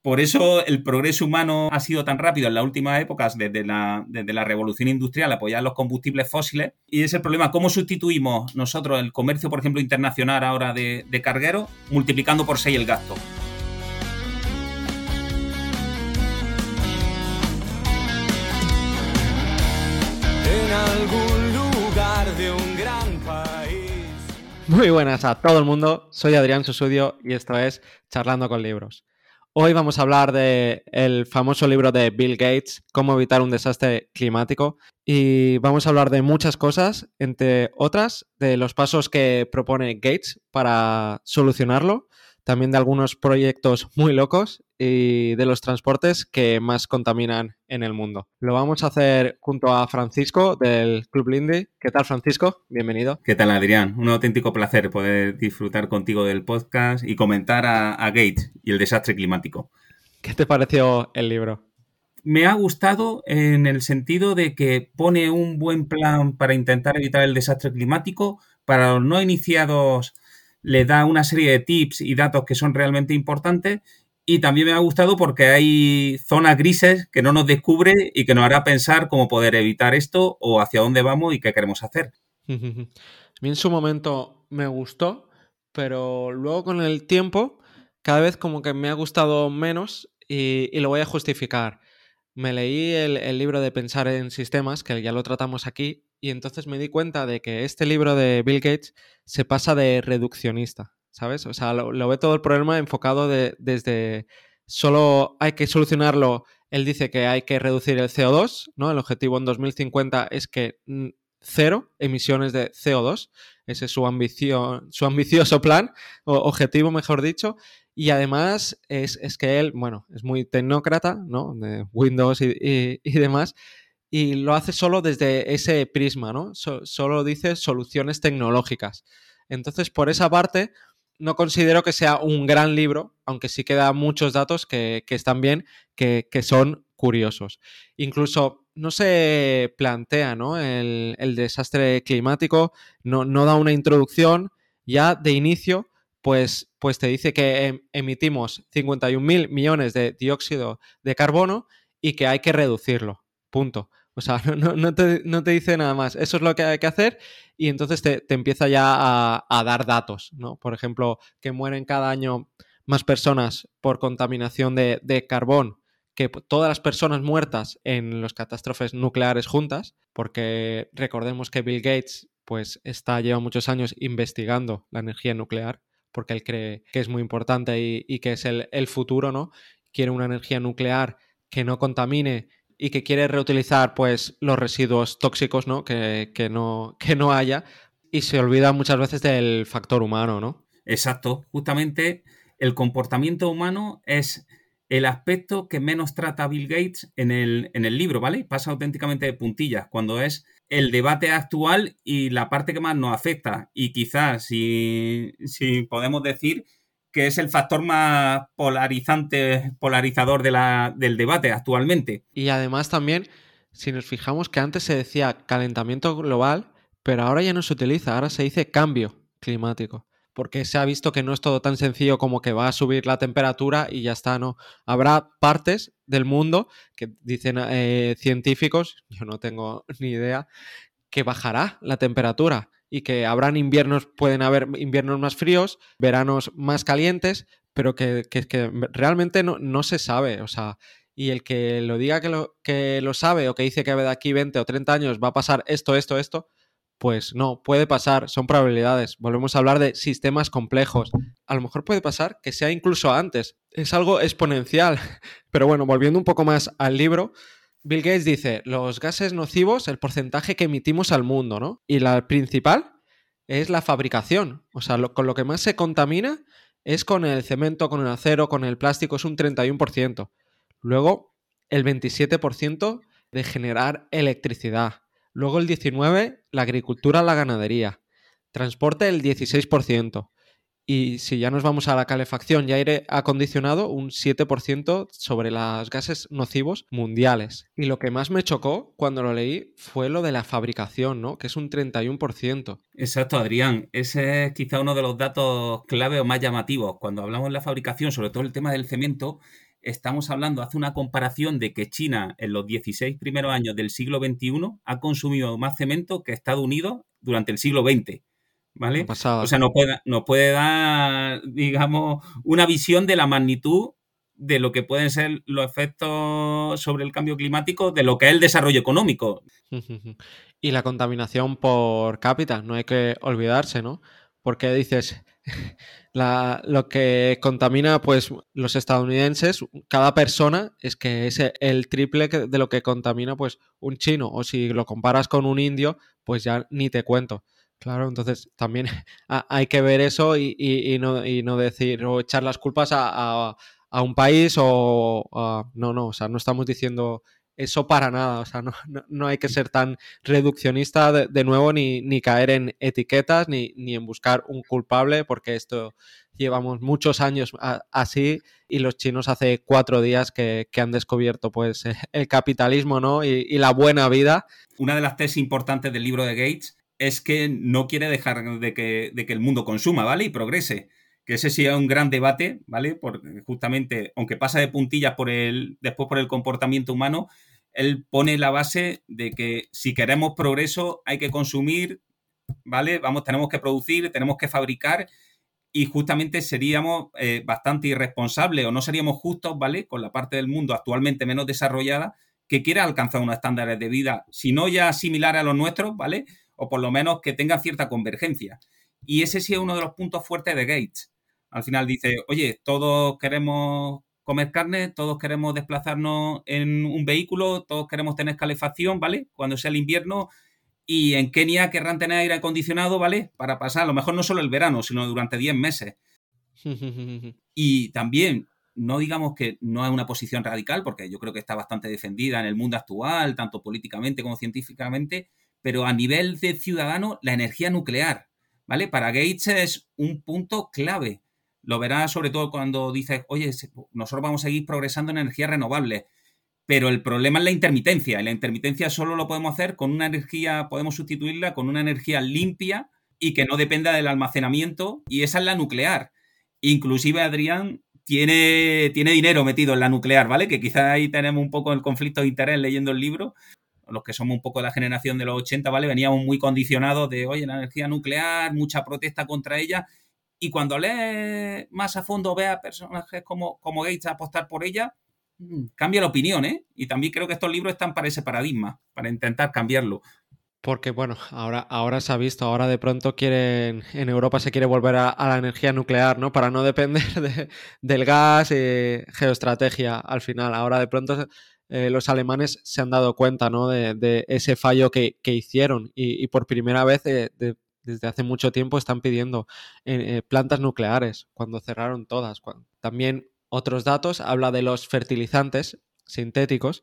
Por eso el progreso humano ha sido tan rápido en las últimas épocas, desde la, desde la revolución industrial, apoyar los combustibles fósiles. Y es el problema, ¿cómo sustituimos nosotros el comercio, por ejemplo, internacional ahora de, de cargueros, multiplicando por 6 el gasto? En algún lugar de un gran país. Muy buenas a todo el mundo, soy Adrián Susudio y esto es Charlando con Libros. Hoy vamos a hablar del el famoso libro de Bill Gates, Cómo evitar un desastre climático, y vamos a hablar de muchas cosas, entre otras, de los pasos que propone Gates para solucionarlo, también de algunos proyectos muy locos y de los transportes que más contaminan en el mundo. Lo vamos a hacer junto a Francisco del Club Lindy. ¿Qué tal, Francisco? Bienvenido. ¿Qué tal, Adrián? Un auténtico placer poder disfrutar contigo del podcast y comentar a, a Gates y el desastre climático. ¿Qué te pareció el libro? Me ha gustado en el sentido de que pone un buen plan para intentar evitar el desastre climático. Para los no iniciados le da una serie de tips y datos que son realmente importantes y también me ha gustado porque hay zonas grises que no nos descubre y que nos hará pensar cómo poder evitar esto o hacia dónde vamos y qué queremos hacer. A mí en su momento me gustó, pero luego con el tiempo cada vez como que me ha gustado menos y, lo voy a justificar. Me leí el, libro de Pensar en Sistemas, que ya lo tratamos aquí, y entonces me di cuenta de que este libro de Bill Gates se pasa de reduccionista, ¿sabes? O sea, lo, ve todo el problema enfocado de, desde solo hay que solucionarlo. Él dice que hay que reducir el CO2, ¿no? El objetivo en 2050 es que cero emisiones de CO2. Ese es su, ambición, su ambicioso plan, o objetivo, mejor dicho. Y además es, es, que él, bueno, es muy tecnócrata, ¿no? De Windows y, y, demás y lo hace solo desde ese prisma, ¿no? So, solo dice soluciones tecnológicas. Entonces, por esa parte, no considero que sea un gran libro, aunque sí queda muchos datos que, que están bien, que, que, son curiosos. Incluso no se plantea ¿no? El, el, desastre climático, no, no, da una introducción, ya de inicio, pues, pues te dice que em, emitimos 51 mil millones de dióxido de carbono y que hay que reducirlo. Punto. O sea, no, no, te, no, te, dice nada más. Eso es lo que hay que hacer y entonces te, te empieza ya a, a, dar datos, ¿no? Por ejemplo, que mueren cada año más personas por contaminación de, de carbón que todas las personas muertas en las catástrofes nucleares juntas, porque recordemos que Bill Gates pues está, lleva muchos años investigando la energía nuclear, porque él cree que es muy importante y, y que es el, el futuro, ¿no? Quiere una energía nuclear que no contamine y que quiere reutilizar pues los residuos tóxicos ¿no? Que, que, no, que no haya y se olvida muchas veces del factor humano, ¿no? Exacto, justamente el comportamiento humano es el aspecto que menos trata Bill Gates en el, en el libro, ¿vale? Pasa auténticamente de puntillas, cuando es el debate actual y la parte que más nos afecta. Y quizás, si, si podemos decir, que es el factor más polarizante, polarizador de la, del debate actualmente. Y además también, si nos fijamos que antes se decía calentamiento global, pero ahora ya no se utiliza, ahora se dice cambio climático, porque se ha visto que no es todo tan sencillo como que va a subir la temperatura y ya está, no. Habrá partes del mundo que dicen eh, científicos, yo no tengo ni idea, que bajará la temperatura y que habrán inviernos, pueden haber inviernos más fríos, veranos más calientes, pero que, que, realmente no, no, se sabe, o sea, y el que lo diga que lo, que lo sabe o que dice que de aquí 20 o 30 años va a pasar esto, esto, esto, pues no, puede pasar, son probabilidades. Volvemos a hablar de sistemas complejos. A lo mejor puede pasar que sea incluso antes, es algo exponencial. Pero bueno, volviendo un poco más al libro, Bill Gates dice, los gases nocivos, el porcentaje que emitimos al mundo, ¿no? Y la principal es la fabricación. O sea, con lo que más se contamina es con el cemento, con el acero, con el plástico, es un 31%. Luego, el 27% de generar electricidad. Luego el 19%, la agricultura, la ganadería. Transporte, el 16%. Y si ya nos vamos a la calefacción y aire acondicionado, un 7% sobre los gases nocivos mundiales. Y lo que más me chocó cuando lo leí fue lo de la fabricación, ¿no? Que es un 31%. Exacto, Adrián. Ese es quizá uno de los datos clave o más llamativos. Cuando hablamos de la fabricación, sobre todo el tema del cemento, estamos hablando, hace una comparación de que China en los 16 primeros años del siglo XXI ha consumido más cemento que Estados Unidos durante el siglo XX. ¿Vale? Pasada. O sea, nos puede, nos puede dar, digamos, una visión de la magnitud de lo que pueden ser los efectos sobre el cambio climático, de lo que es el desarrollo económico. Y la contaminación por cápita, no hay que olvidarse, ¿no? Porque dices, la, lo que contamina pues los estadounidenses, cada persona es que es el triple de lo que contamina pues un chino. O si lo comparas con un indio, pues ya ni te cuento. Claro, entonces también ha- hay que ver eso y, y- y no, y no decir o echar las culpas a, a- a un país o a- no, no, o sea, no estamos diciendo eso para nada, o sea, no, no, no hay que ser tan reduccionista de, de nuevo ni, ni caer en etiquetas ni, ni en buscar un culpable porque esto llevamos muchos años así y los chinos hace cuatro días que, que han descubierto pues el capitalismo, ¿no? Y, y la buena vida. Una de las tesis importantes del libro de Gates es que no quiere dejar de que, de que el mundo consuma, ¿vale? Y progrese. Que ese sí es un gran debate, ¿vale? Porque justamente, aunque pasa de puntillas por el, después por el comportamiento humano, él pone la base de que si queremos progreso hay que consumir, ¿vale? Vamos, tenemos que producir, tenemos que fabricar y justamente seríamos eh, bastante irresponsables o no seríamos justos, ¿vale? Con la parte del mundo actualmente menos desarrollada que quiera alcanzar unos estándares de vida, si no ya similares a los nuestros, ¿vale? O por lo menos que tengan cierta convergencia. Y ese sí es uno de los puntos fuertes de Gates. Al final dice, oye, todos queremos comer carne, todos queremos desplazarnos en un vehículo, todos queremos tener calefacción, ¿vale? Cuando sea el invierno. Y en Kenia querrán tener aire acondicionado, ¿vale? Para pasar, a lo mejor no solo el verano, sino durante 10 meses. Y también, no digamos que no es una posición radical, porque yo creo que está bastante defendida en el mundo actual, tanto políticamente como científicamente, pero a nivel de ciudadano, la energía nuclear, ¿vale? Para Gates es un punto clave. Lo verás sobre todo cuando dices, oye, nosotros vamos a seguir progresando en energías renovables, pero el problema es la intermitencia, y la intermitencia solo lo podemos hacer con una energía, podemos sustituirla con una energía limpia y que no dependa del almacenamiento, y esa es la nuclear. Inclusive Adrián tiene, tiene dinero metido en la nuclear, ¿vale? Que quizá ahí tenemos un poco el conflicto de interés leyendo el libro. Los que somos un poco de la generación de los 80, ¿vale? Veníamos muy condicionados de, oye, la energía nuclear, mucha protesta contra ella. Y cuando lees más a fondo, ve a personajes como, como Gates apostar por ella, cambia la opinión, ¿eh? Y también creo que estos libros están para ese paradigma, para intentar cambiarlo. Porque, bueno, ahora, ahora se ha visto, ahora de pronto quieren, en Europa se quiere volver a, a la energía nuclear, ¿no? Para no depender de, del gas y geoestrategia al final. Ahora de pronto eh, los alemanes se han dado cuenta, ¿no? De, ese fallo que, que hicieron y, por primera vez de, desde hace mucho tiempo están pidiendo eh, plantas nucleares cuando cerraron todas. También otros datos, habla de los fertilizantes sintéticos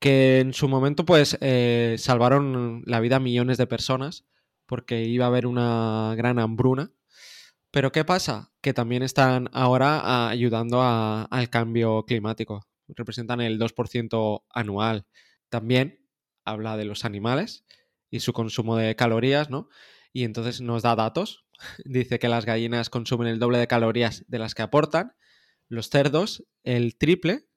que en su momento pues eh, salvaron la vida a millones de personas porque iba a haber una gran hambruna. Pero ¿qué pasa? Que también están ahora ayudando al cambio climático. Representan el 2% anual. También habla de los animales y su consumo de calorías, ¿no? Y entonces nos da datos. Dice que las gallinas consumen el doble de calorías de las que aportan, los cerdos el triple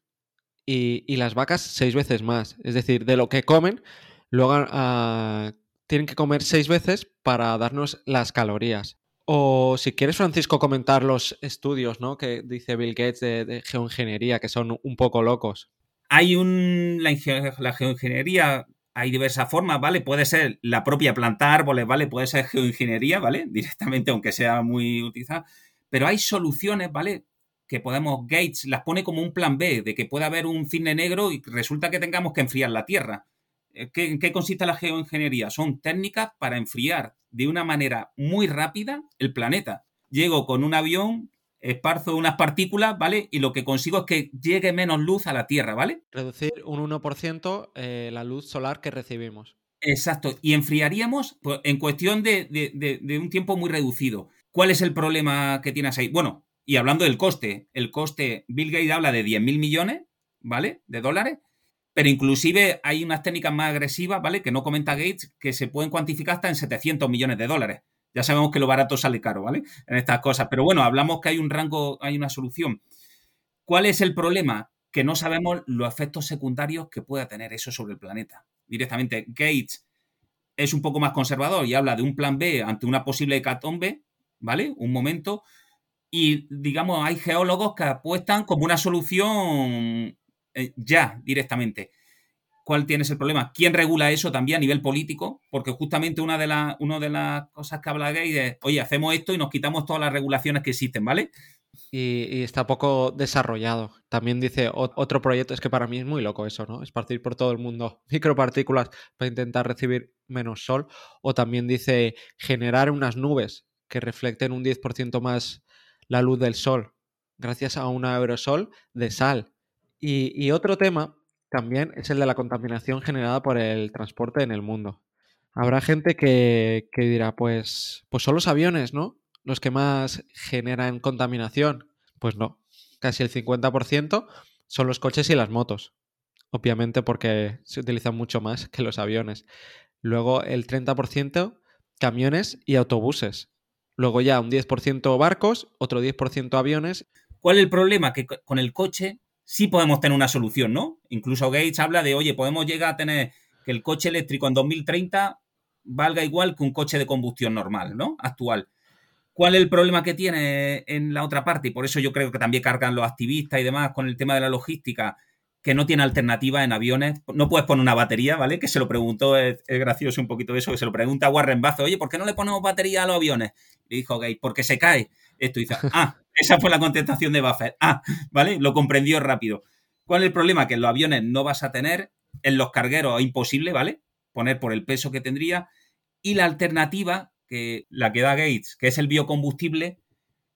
y, las vacas seis veces más. Es decir, de lo que comen, luego uh, tienen que comer seis veces para darnos las calorías. O si quieres, Francisco, comentar los estudios ¿no? que dice Bill Gates de, geoingeniería, que son un poco locos. Hay un. La, geoingeniería hay diversas formas, ¿vale? Puede ser la propia plantar árboles, ¿vale? Puede ser geoingeniería, ¿vale? Directamente, aunque sea muy utilizada. Pero hay soluciones, ¿vale? que podemos, Gates las pone como un plan B, de que pueda haber un cisne negro y resulta que tengamos que enfriar la Tierra. ¿Qué, ¿En qué consiste la geoingeniería? Son técnicas para enfriar de una manera muy rápida el planeta. Llego con un avión, esparzo unas partículas, ¿vale? Y lo que consigo es que llegue menos luz a la Tierra, ¿vale? Reducir un 1% eh, la luz solar que recibimos. Exacto. Y enfriaríamos pues, en cuestión de, de, de, de un tiempo muy reducido. ¿Cuál es el problema que tienes ahí? Bueno, y hablando del coste, el coste, Bill Gates habla de 10 mil millones, ¿vale? De dólares, pero inclusive hay unas técnicas más agresivas, ¿vale? Que no comenta Gates, que se pueden cuantificar hasta en 700 millones de dólares. Ya sabemos que lo barato sale caro, ¿vale? En estas cosas. Pero bueno, hablamos que hay un rango, hay una solución. ¿Cuál es el problema? que no sabemos los efectos secundarios que pueda tener eso sobre el planeta. Directamente, Gates es un poco más conservador y habla de un plan B ante una posible hecatombe, ¿vale? Un momento. Y digamos, hay geólogos que apuestan como una solución eh, ya directamente. ¿Cuál tienes el problema? ¿Quién regula eso también a nivel político? Porque justamente una de, las cosas que habla Gates es, oye, hacemos esto y nos quitamos todas las regulaciones que existen, ¿vale? y, está poco desarrollado. También dice otro proyecto, es que para mí es muy loco eso, ¿no? Esparcir por todo el mundo micropartículas para intentar recibir menos sol. O también dice generar unas nubes que reflecten un 10% más la luz del sol gracias a un aerosol de sal. Y, otro tema también es el de la contaminación generada por el transporte en el mundo. Habrá gente que, que dirá, pues, pues son los aviones, ¿no? los que más generan contaminación? Pues no, casi el 50% son los coches y las motos, obviamente porque se utilizan mucho más que los aviones. Luego el 30% camiones y autobuses. Luego ya un 10% barcos, otro 10% aviones. ¿Cuál es el problema? Que con el coche sí podemos tener una solución, ¿no? Incluso Gates habla de, oye, podemos llegar a tener que el coche eléctrico en 2030 valga igual que un coche de combustión normal, ¿no? Actual. ¿Cuál es el problema que tiene en la otra parte? Y por eso yo creo que también cargan los activistas y demás con el tema de la logística, que no tiene alternativa en aviones. No puedes poner una batería, ¿vale? Que se lo preguntó, es, gracioso un poquito eso, que se lo pregunta Warren Buffett, oye, ¿por qué no le ponemos batería a los aviones? Y dijo Gay, porque se cae. Esto dice, ah, esa fue la contestación de Buffett. Ah, ¿vale? Lo comprendió rápido. ¿Cuál es el problema? Que en los aviones no vas a tener, en los cargueros es imposible, ¿vale? Poner por el peso que tendría. Y la alternativa que la que da Gates, que es el biocombustible,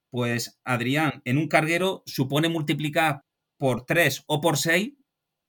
pues Adrián, en un carguero supone multiplicar por 3 o por 6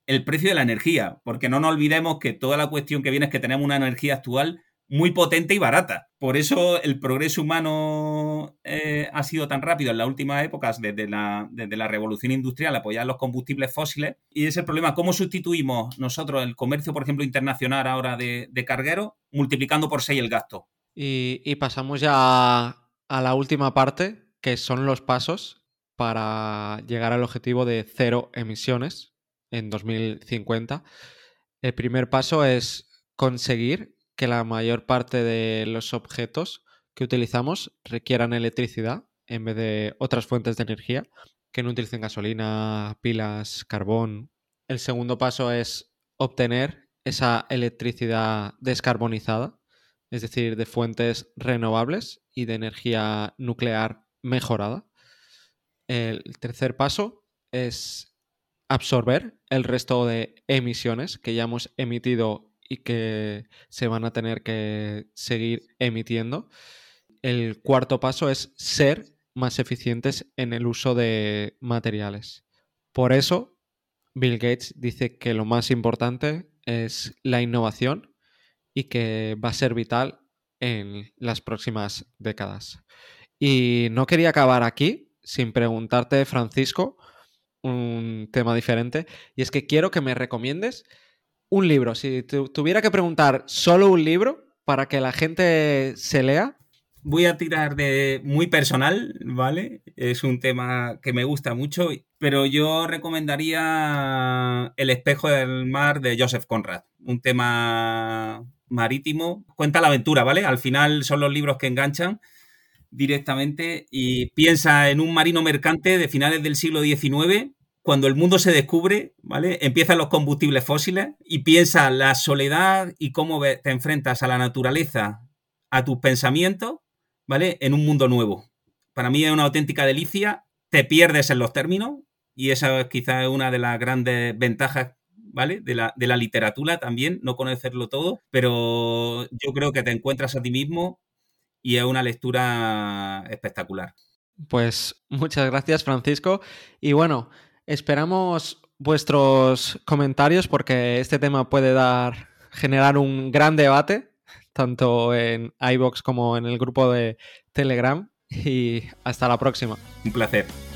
el precio de la energía, porque no nos olvidemos que toda la cuestión que viene es que tenemos una energía actual muy potente y barata. Por eso el progreso humano eh, ha sido tan rápido en las últimas épocas, desde la, desde la revolución industrial, apoyar los combustibles fósiles. Y es el problema, ¿cómo sustituimos nosotros el comercio, por ejemplo, internacional ahora de, de carguero, multiplicando por 6 el gasto? Y, pasamos ya a, la última parte, que son los pasos para llegar al objetivo de cero emisiones en 2050. El primer paso es conseguir que la mayor parte de los objetos que utilizamos requieran electricidad en vez de otras fuentes de energía, que no utilicen gasolina, pilas, carbón. El segundo paso es obtener esa electricidad descarbonizada es decir, de fuentes renovables y de energía nuclear mejorada. El tercer paso es absorber el resto de emisiones que ya hemos emitido y que se van a tener que seguir emitiendo. El cuarto paso es ser más eficientes en el uso de materiales. Por eso, Bill Gates dice que lo más importante es la innovación y que va a ser vital en las próximas décadas. Y no quería acabar aquí sin preguntarte, Francisco, un tema diferente, y es que quiero que me recomiendes un libro. Si tuviera que preguntar solo un libro para que la gente se lea. Voy a tirar de muy personal, ¿vale? Es un tema que me gusta mucho, pero yo recomendaría El espejo del mar de Joseph Conrad, un tema marítimo. Cuenta la aventura, ¿vale? Al final son los libros que enganchan directamente y piensa en un marino mercante de finales del siglo XIX, cuando el mundo se descubre, ¿vale? Empiezan los combustibles fósiles y piensa la soledad y cómo te enfrentas a la naturaleza, a tus pensamientos, ¿vale? En un mundo nuevo. Para mí es una auténtica delicia, te pierdes en los términos y esa es quizás una de las grandes ventajas ¿vale? De la, de la literatura también, no conocerlo todo, pero yo creo que te encuentras a ti mismo y es una lectura espectacular. Pues muchas gracias, Francisco. Y bueno, esperamos vuestros comentarios porque este tema puede dar, generar un gran debate, tanto en iBox como en el grupo de Telegram. Y hasta la próxima. Un placer.